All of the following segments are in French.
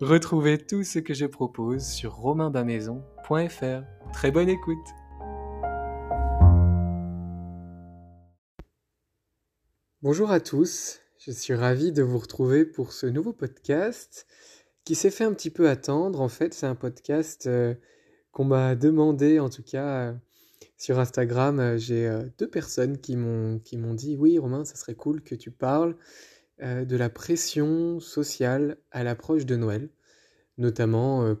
Retrouvez tout ce que je propose sur romainbamaison.fr. Très bonne écoute Bonjour à tous, je suis ravi de vous retrouver pour ce nouveau podcast qui s'est fait un petit peu attendre. En fait, c'est un podcast euh, qu'on m'a demandé, en tout cas euh, sur Instagram. Euh, j'ai deux personnes qui m'ont dit Oui, Romain, ça serait cool que tu parles de la pression sociale à l'approche de Noël, notamment euh,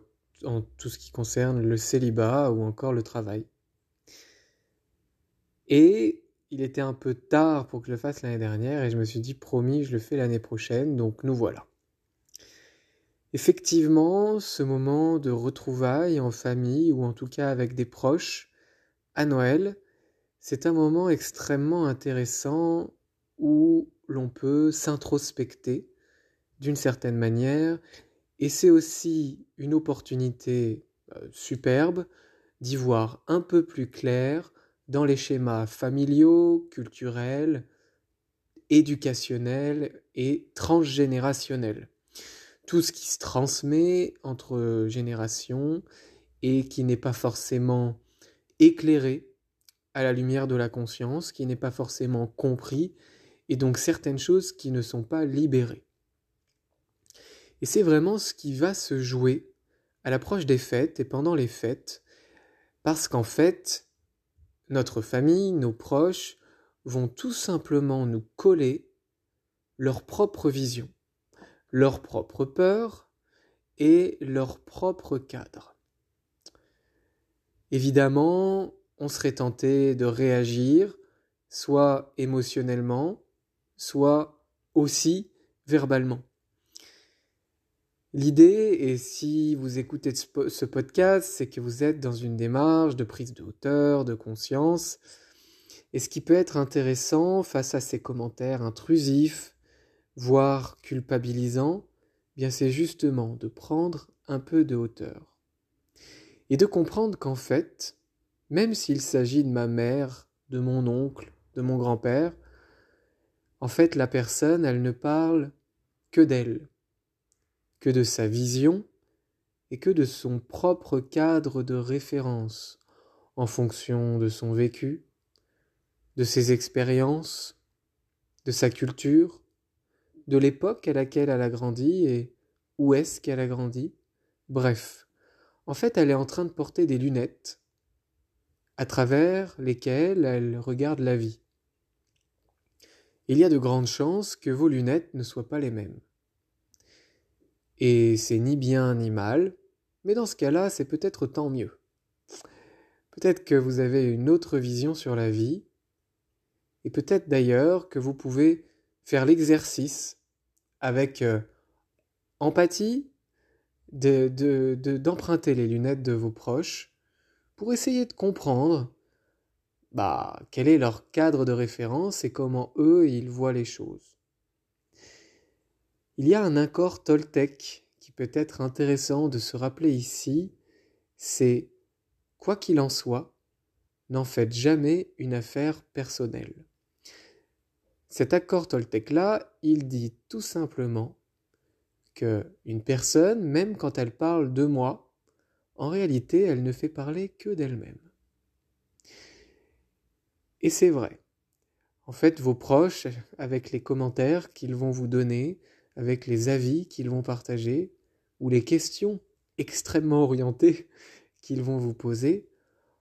en tout ce qui concerne le célibat ou encore le travail. Et il était un peu tard pour que je le fasse l'année dernière et je me suis dit promis, je le fais l'année prochaine, donc nous voilà. Effectivement, ce moment de retrouvailles en famille ou en tout cas avec des proches à Noël, c'est un moment extrêmement intéressant où l'on peut s'introspecter d'une certaine manière, et c'est aussi une opportunité euh, superbe d'y voir un peu plus clair dans les schémas familiaux, culturels, éducationnels et transgénérationnels. Tout ce qui se transmet entre générations et qui n'est pas forcément éclairé à la lumière de la conscience, qui n'est pas forcément compris et donc certaines choses qui ne sont pas libérées. Et c'est vraiment ce qui va se jouer à l'approche des fêtes et pendant les fêtes, parce qu'en fait, notre famille, nos proches, vont tout simplement nous coller leur propre vision, leur propre peur et leur propre cadre. Évidemment, on serait tenté de réagir, soit émotionnellement, soit aussi verbalement. L'idée, et si vous écoutez ce podcast, c'est que vous êtes dans une démarche de prise de hauteur, de conscience. Et ce qui peut être intéressant face à ces commentaires intrusifs, voire culpabilisants, eh bien c'est justement de prendre un peu de hauteur. Et de comprendre qu'en fait, même s'il s'agit de ma mère, de mon oncle, de mon grand-père, en fait, la personne, elle ne parle que d'elle, que de sa vision et que de son propre cadre de référence en fonction de son vécu, de ses expériences, de sa culture, de l'époque à laquelle elle a grandi et où est-ce qu'elle a grandi. Bref, en fait, elle est en train de porter des lunettes à travers lesquelles elle regarde la vie il y a de grandes chances que vos lunettes ne soient pas les mêmes. Et c'est ni bien ni mal, mais dans ce cas-là, c'est peut-être tant mieux. Peut-être que vous avez une autre vision sur la vie, et peut-être d'ailleurs que vous pouvez faire l'exercice avec euh, empathie d'emprunter les lunettes de vos proches pour essayer de comprendre bah, quel est leur cadre de référence et comment eux, ils voient les choses? Il y a un accord Toltec qui peut être intéressant de se rappeler ici, c'est quoi qu'il en soit, n'en faites jamais une affaire personnelle. Cet accord Toltec-là, il dit tout simplement que une personne, même quand elle parle de moi, en réalité, elle ne fait parler que d'elle-même. Et c'est vrai. En fait, vos proches, avec les commentaires qu'ils vont vous donner, avec les avis qu'ils vont partager, ou les questions extrêmement orientées qu'ils vont vous poser,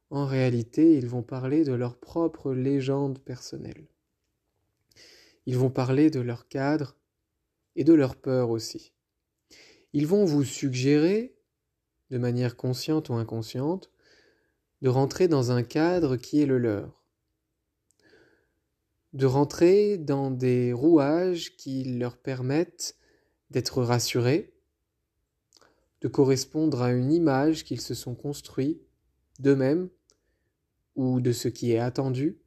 en réalité, ils vont parler de leur propre légende personnelle. Ils vont parler de leur cadre et de leur peur aussi. Ils vont vous suggérer, de manière consciente ou inconsciente, de rentrer dans un cadre qui est le leur, de rentrer dans des rouages qui leur permettent d'être rassurés, de correspondre à une image qu'ils se sont construits d'eux-mêmes ou de ce qui est attendu.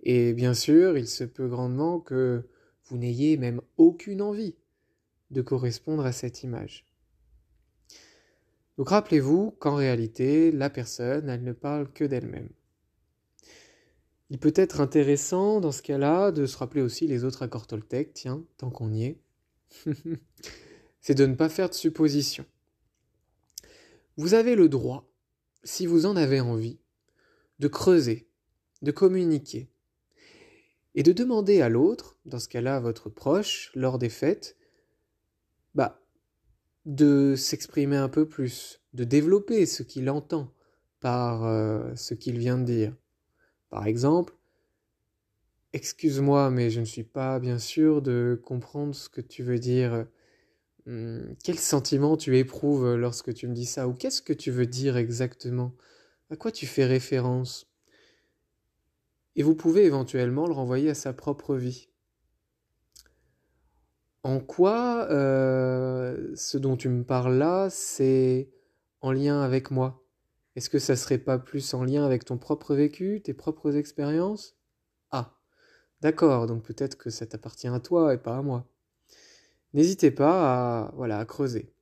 Et bien sûr, il se peut grandement que vous n'ayez même aucune envie de correspondre à cette image. Donc rappelez-vous qu'en réalité, la personne, elle ne parle que d'elle-même. Il peut être intéressant dans ce cas-là de se rappeler aussi les autres accords Toltec, tiens, tant qu'on y est. C'est de ne pas faire de suppositions. Vous avez le droit, si vous en avez envie, de creuser, de communiquer, et de demander à l'autre, dans ce cas-là votre proche, lors des fêtes, bah, de s'exprimer un peu plus, de développer ce qu'il entend par euh, ce qu'il vient de dire. Par exemple, Excuse-moi, mais je ne suis pas bien sûr de comprendre ce que tu veux dire. Hum, quel sentiment tu éprouves lorsque tu me dis ça Ou qu'est-ce que tu veux dire exactement? À quoi tu fais référence? Et vous pouvez éventuellement le renvoyer à sa propre vie. En quoi euh, ce dont tu me parles là, c'est en lien avec moi? Est-ce que ça serait pas plus en lien avec ton propre vécu, tes propres expériences? Ah, d'accord, donc peut-être que ça t'appartient à toi et pas à moi. N'hésitez pas à, voilà, à creuser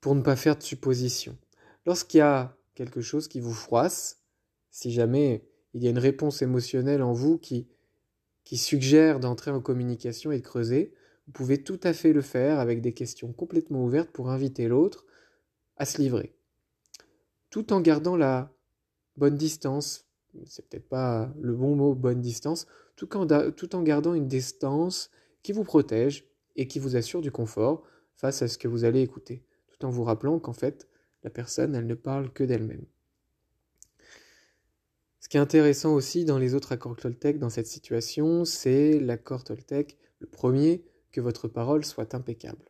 pour ne pas faire de suppositions. Lorsqu'il y a quelque chose qui vous froisse, si jamais il y a une réponse émotionnelle en vous qui, qui suggère d'entrer en communication et de creuser, vous pouvez tout à fait le faire avec des questions complètement ouvertes pour inviter l'autre à se livrer. Tout en gardant la bonne distance, c'est peut-être pas le bon mot bonne distance, tout en, gardant une distance qui vous protège et qui vous assure du confort face à ce que vous allez écouter, tout en vous rappelant qu'en fait, la personne, elle ne parle que d'elle-même. Ce qui est intéressant aussi dans les autres accords Toltec dans cette situation, c'est l'accord Toltec, le premier, que votre parole soit impeccable.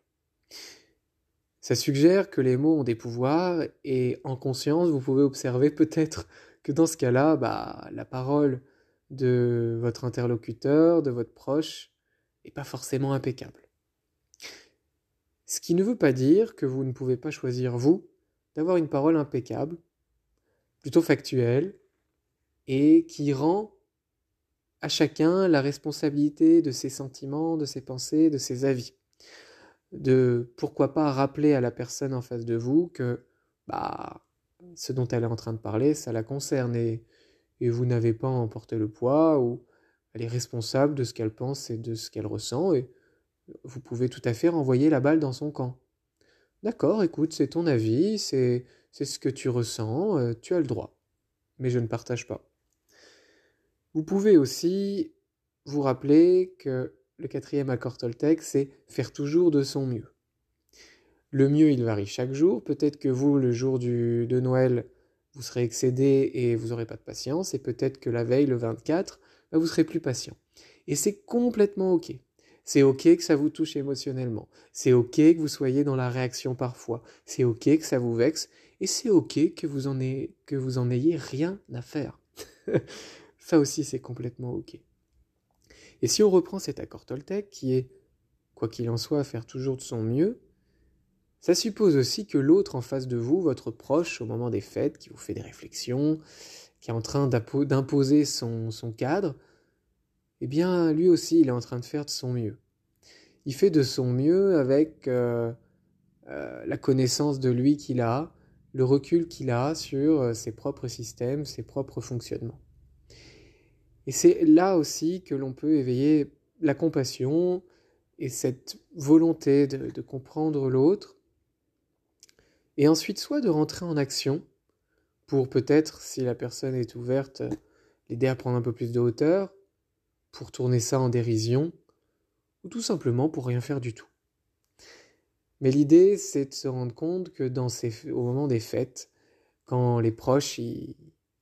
Ça suggère que les mots ont des pouvoirs et en conscience, vous pouvez observer peut-être que dans ce cas-là, bah, la parole de votre interlocuteur, de votre proche, n'est pas forcément impeccable. Ce qui ne veut pas dire que vous ne pouvez pas choisir, vous, d'avoir une parole impeccable, plutôt factuelle, et qui rend à chacun la responsabilité de ses sentiments, de ses pensées, de ses avis. De pourquoi pas rappeler à la personne en face de vous que bah, ce dont elle est en train de parler, ça la concerne et, vous n'avez pas à en porter le poids ou elle est responsable de ce qu'elle pense et de ce qu'elle ressent et vous pouvez tout à fait renvoyer la balle dans son camp. D'accord, écoute, c'est ton avis, c'est ce que tu ressens, euh, tu as le droit. Mais je ne partage pas. Vous pouvez aussi vous rappeler que le quatrième accord Toltec, c'est faire toujours de son mieux. Le mieux, il varie chaque jour. Peut-être que vous, le jour de Noël, vous serez excédé et vous n'aurez pas de patience. Et peut-être que la veille, le 24, bah, vous serez plus patient. Et c'est complètement OK. C'est OK que ça vous touche émotionnellement. C'est OK que vous soyez dans la réaction parfois. C'est OK que ça vous vexe. Et c'est OK que vous en ayez rien à faire. Ça aussi, c'est complètement OK. Et si on reprend cet accord Toltec, qui est, quoi qu'il en soit, faire toujours de son mieux, ça suppose aussi que l'autre en face de vous, votre proche au moment des fêtes, qui vous fait des réflexions, qui est en train d'imposer son, cadre, eh bien, lui aussi, il est en train de faire de son mieux. Il fait de son mieux avec euh, euh, la connaissance de lui qu'il a, le recul qu'il a sur euh, ses propres systèmes, ses propres fonctionnements. Et c'est là aussi que l'on peut éveiller la compassion et cette volonté de, comprendre l'autre. Et ensuite, soit de rentrer en action pour peut-être, si la personne est ouverte, l'aider à prendre un peu plus de hauteur, pour tourner ça en dérision, ou tout simplement pour rien faire du tout. Mais l'idée, c'est de se rendre compte que dans au moment des fêtes, quand les proches ils,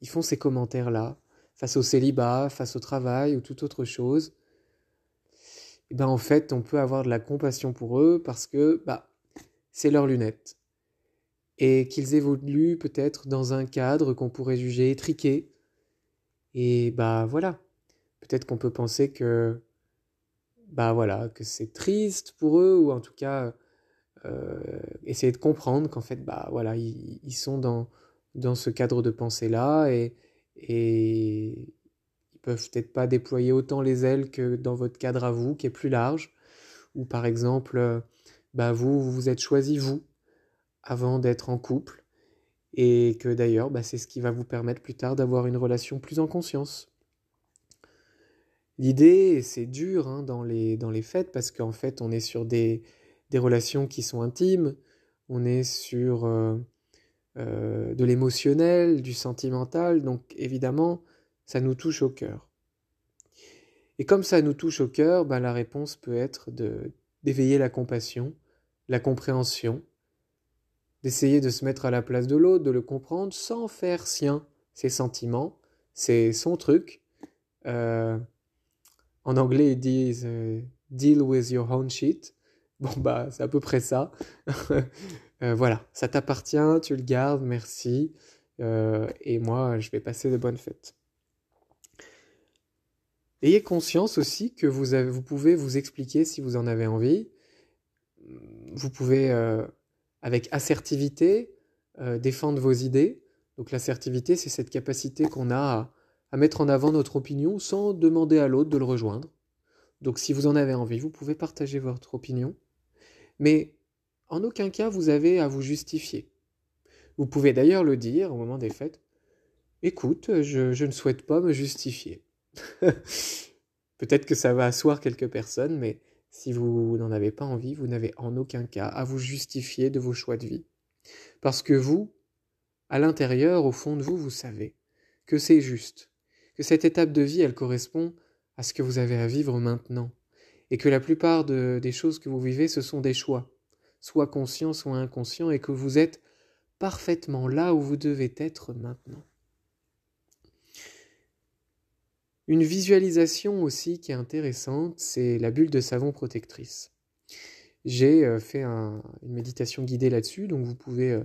font ces commentaires-là, face au célibat, face au travail ou toute autre chose, eh ben en fait, on peut avoir de la compassion pour eux parce que bah, c'est leur lunette. Et qu'ils évoluent peut-être dans un cadre qu'on pourrait juger étriqué. Et bah voilà. Peut-être qu'on peut penser que bah voilà, que c'est triste pour eux, ou en tout cas euh, essayer de comprendre qu'en fait, bah voilà, ils, ils, sont dans, dans ce cadre de pensée-là et, et ils peuvent peut-être pas déployer autant les ailes que dans votre cadre à vous, qui est plus large, ou par exemple, euh, bah vous, vous êtes choisi vous avant d'être en couple, et que d'ailleurs, bah, c'est ce qui va vous permettre plus tard d'avoir une relation plus en conscience. L'idée, c'est dur hein, dans, les, dans les fêtes parce qu'en fait, on est sur des, des relations qui sont intimes, on est sur euh, euh, de l'émotionnel, du sentimental, donc évidemment, ça nous touche au cœur. Et comme ça nous touche au cœur, ben, la réponse peut être d'éveiller la compassion, la compréhension, d'essayer de se mettre à la place de l'autre, de le comprendre sans faire sien ses sentiments, c'est son truc. Euh, en anglais, ils disent deal with your own shit. Bon, bah, c'est à peu près ça. Euh, voilà, ça t'appartient, tu le gardes, merci. Euh, et moi, je vais passer de bonnes fêtes. Ayez conscience aussi que vous, pouvez vous expliquer si vous en avez envie. Vous pouvez, euh, avec assertivité, défendre vos idées. Donc l'assertivité, c'est cette capacité qu'on a à, à mettre en avant notre opinion sans demander à l'autre de le rejoindre. Donc si vous en avez envie, vous pouvez partager votre opinion. Mais en aucun cas vous avez à vous justifier. Vous pouvez d'ailleurs le dire au moment des fêtes. Écoute, je, ne souhaite pas me justifier. Peut-être que ça va asseoir quelques personnes, mais si vous n'en avez pas envie, vous n'avez en aucun cas à vous justifier de vos choix de vie. Parce que vous, à l'intérieur, au fond de vous, vous savez que c'est juste, que cette étape de vie, elle correspond à ce que vous avez à vivre maintenant, et que la plupart des choses que vous vivez, ce sont des choix, soit conscients, soit inconscients, et que vous êtes parfaitement là où vous devez être maintenant. Une visualisation aussi qui est intéressante, c'est la bulle de savon protectrice. J'ai euh, fait une méditation guidée là-dessus, donc vous pouvez euh,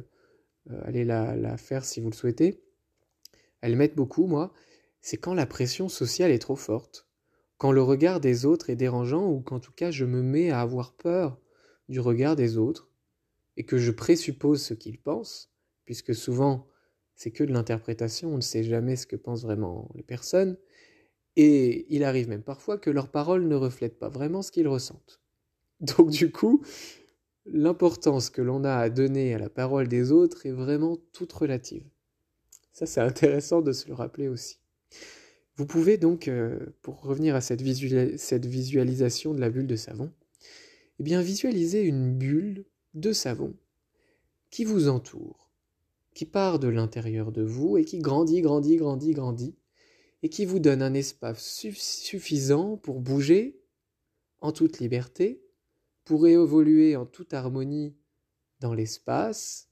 euh, aller la, la, faire si vous le souhaitez. Elle m'aide beaucoup, moi. C'est quand la pression sociale est trop forte quand le regard des autres est dérangeant ou qu'en tout cas je me mets à avoir peur du regard des autres et que je présuppose ce qu'ils pensent, puisque souvent c'est que de l'interprétation, on ne sait jamais ce que pensent vraiment les personnes, et il arrive même parfois que leurs paroles ne reflètent pas vraiment ce qu'ils ressentent. Donc du coup, l'importance que l'on a à donner à la parole des autres est vraiment toute relative. Ça c'est intéressant de se le rappeler aussi. Vous pouvez donc, euh, pour revenir à cette, visualisation de la bulle de savon, eh bien visualiser une bulle de savon qui vous entoure, qui part de l'intérieur de vous et qui grandit, grandit, grandit, grandit, et qui vous donne un espace suffisant pour bouger en toute liberté, pour évoluer en toute harmonie dans l'espace,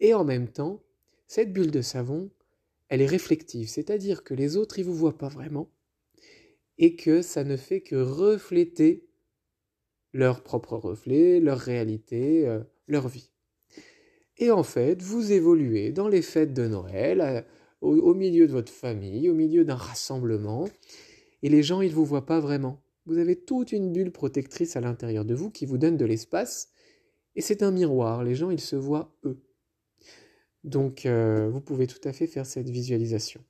et en même temps, cette bulle de savon elle est réflective, c'est-à-dire que les autres, ils vous voient pas vraiment, et que ça ne fait que refléter leur propre reflet, leur réalité, euh, leur vie. Et en fait, vous évoluez dans les fêtes de Noël, au, milieu de votre famille, au milieu d'un rassemblement, et les gens, ils ne vous voient pas vraiment. Vous avez toute une bulle protectrice à l'intérieur de vous qui vous donne de l'espace, et c'est un miroir, les gens, ils se voient eux. Donc, euh, vous pouvez tout à fait faire cette visualisation.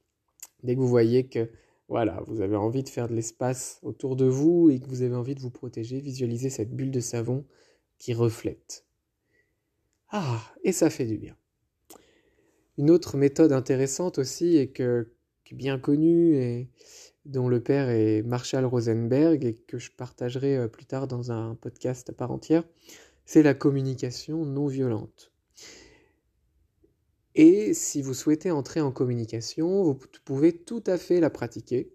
Dès que vous voyez que voilà, vous avez envie de faire de l'espace autour de vous et que vous avez envie de vous protéger, visualisez cette bulle de savon qui reflète. Ah, et ça fait du bien. Une autre méthode intéressante aussi est que bien connu et dont le père est Marshall Rosenberg et que je partagerai euh, plus tard dans un podcast à part entière, c'est la communication non violente. Et si vous souhaitez entrer en communication, vous pouvez tout à fait la pratiquer.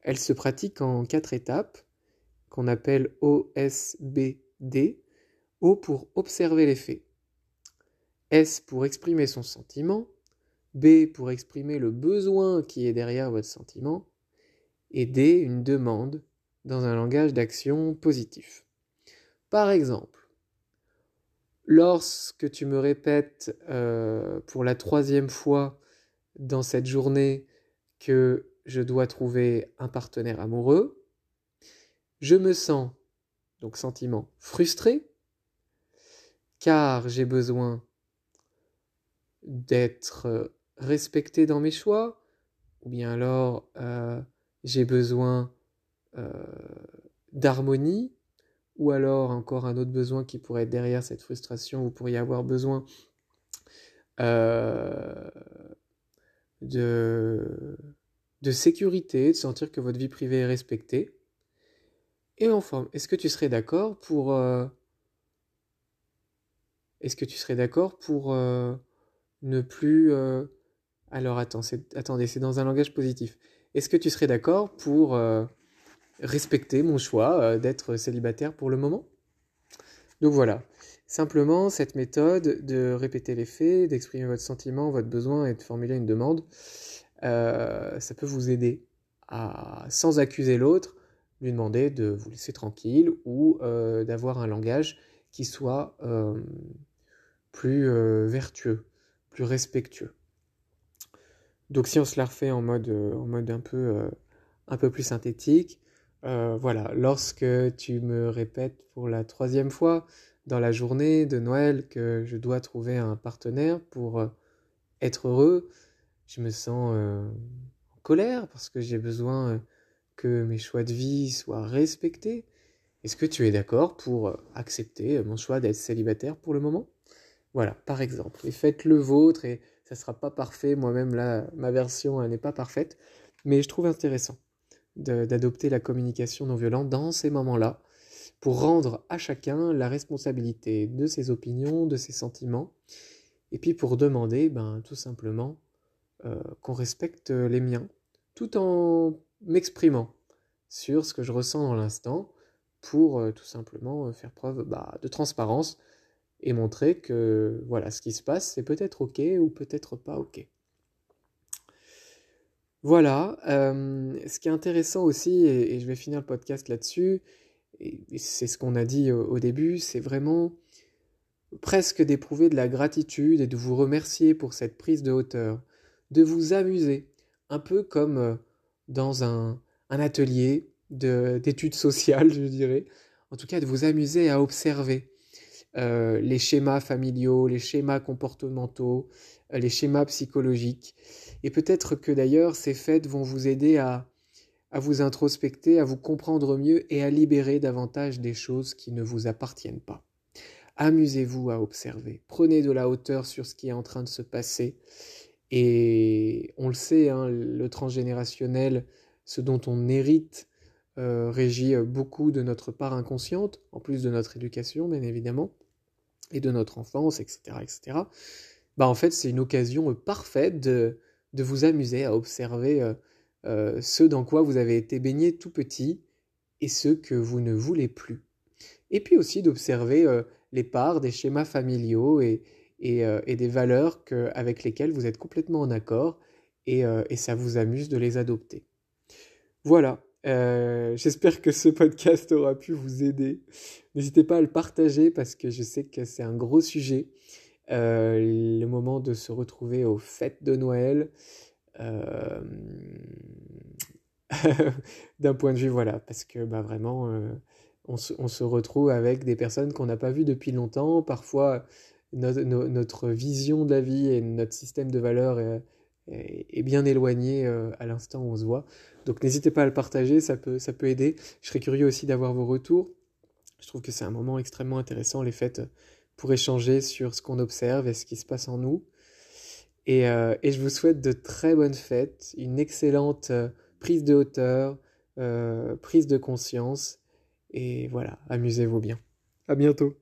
Elle se pratique en quatre étapes qu'on appelle OSBD. O pour observer les faits. S pour exprimer son sentiment. B pour exprimer le besoin qui est derrière votre sentiment et D une demande dans un langage d'action positif. Par exemple, lorsque tu me répètes euh, pour la troisième fois dans cette journée que je dois trouver un partenaire amoureux, je me sens, donc sentiment, frustré, car j'ai besoin d'être respecté dans mes choix, ou bien alors euh, j'ai besoin euh, d'harmonie, ou alors encore un autre besoin qui pourrait être derrière cette frustration, vous pourriez avoir besoin euh, de, de sécurité, de sentir que votre vie privée est respectée. Et enfin, est-ce que tu serais d'accord pour... est-ce que tu serais d'accord pour ne plus alors attends, attendez, c'est dans un langage positif. Est-ce que tu serais d'accord pour euh, respecter mon choix euh, d'être célibataire pour le moment Donc voilà, simplement cette méthode de répéter les faits, d'exprimer votre sentiment, votre besoin et de formuler une demande, euh, ça peut vous aider à, sans accuser l'autre, lui demander de vous laisser tranquille ou d'avoir un langage qui soit plus vertueux, plus respectueux. Donc si on se la refait en mode, euh, euh, un peu plus synthétique, euh, voilà, lorsque tu me répètes pour la troisième fois dans la journée de Noël que je dois trouver un partenaire pour être heureux, je me sens en colère parce que j'ai besoin que mes choix de vie soient respectés. Est-ce que tu es d'accord pour accepter mon choix d'être célibataire pour le moment? Voilà, par exemple. Et faites le vôtre et ça sera pas parfait. Moi-même, là, ma version, n'est pas parfaite. Mais je trouve intéressant d'adopter la communication non violente dans ces moments-là pour rendre à chacun la responsabilité de ses opinions, de ses sentiments, et puis pour demander ben, tout simplement euh, qu'on respecte les miens, tout en m'exprimant sur ce que je ressens dans l'instant, pour euh, tout simplement faire preuve bah, de transparence et montrer que voilà, ce qui se passe, c'est peut-être ok ou peut-être pas ok. Voilà, euh, ce qui est intéressant aussi, et, je vais finir le podcast là-dessus, c'est ce qu'on a dit au, début, c'est vraiment presque d'éprouver de la gratitude et de vous remercier pour cette prise de hauteur, de vous amuser, un peu comme euh, dans un atelier d'études sociales, je dirais, en tout cas de vous amuser à observer, euh, les schémas familiaux, les schémas comportementaux, euh, les schémas psychologiques. Et peut-être que d'ailleurs ces fêtes vont vous aider à, vous introspecter, à vous comprendre mieux et à libérer davantage des choses qui ne vous appartiennent pas. Amusez-vous à observer, prenez de la hauteur sur ce qui est en train de se passer. Et on le sait, hein, le transgénérationnel, ce dont on hérite, euh, régit beaucoup de notre part inconsciente, en plus de notre éducation, bien évidemment et de notre enfance, etc., etc., bah en fait, c'est une occasion parfaite de, de, vous amuser à observer euh, euh, ce dans quoi vous avez été baigné tout petit et ce que vous ne voulez plus. Et puis aussi d'observer euh, les parts des schémas familiaux et, et, et des valeurs que, avec lesquelles vous êtes complètement en accord et, et ça vous amuse de les adopter. Voilà, euh, j'espère que ce podcast aura pu vous aider. N'hésitez pas à le partager parce que je sais que c'est un gros sujet. Euh, le moment de se retrouver aux fêtes de Noël. Euh, d'un point de vue, voilà, parce que bah, vraiment, on se, retrouve avec des personnes qu'on n'a pas vues depuis longtemps. Parfois, notre vision de la vie et notre système de valeurs est, bien éloigné euh, à l'instant où on se voit. Donc n'hésitez pas à le partager, ça peut, ça peut aider. Je serais curieux aussi d'avoir vos retours. Je trouve que c'est un moment extrêmement intéressant, les fêtes, pour échanger sur ce qu'on observe et ce qui se passe en nous. Et, euh, et, je vous souhaite de très bonnes fêtes, une excellente euh, prise de hauteur, euh, prise de conscience. Et voilà, amusez-vous bien. À bientôt.